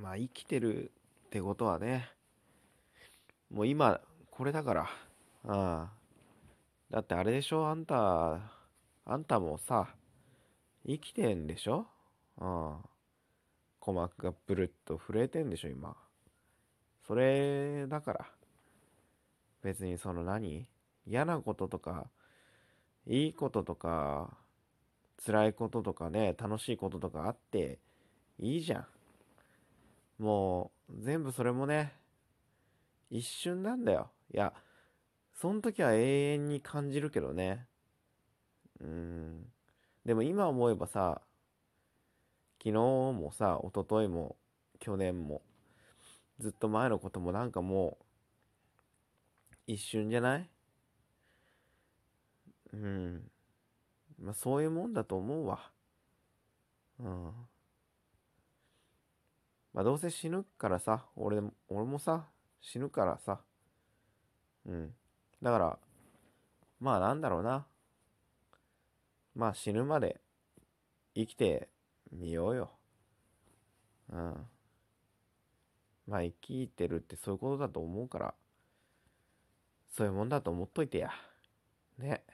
まあ生きてるってことはね、もう今、これだから。ああ。だってあれでしょあんた、あんたもさ、生きてんでしょ？ああ。鼓膜がブルッと震えてんでしょ今。それだから。別にその何？嫌なこととか、いいこととか、辛いこととかね、楽しいこととかあっていいじゃん。もう、全部それもね、一瞬なんだよ。いや、その時は永遠に感じるけどね。うん。でも今思えばさ、昨日もさ、一昨日も、去年も、ずっと前のこともなんかもう、一瞬じゃない？うん。まあそういうもんだと思うわ。うん。まあどうせ死ぬからさ、俺俺もさ、死ぬからさ。うん。だから、まあなんだろうな。まあ死ぬまで生きてみようよ。うん。まあ生きてるってそういうことだと思うから、そういうもんだと思っといてや。ね。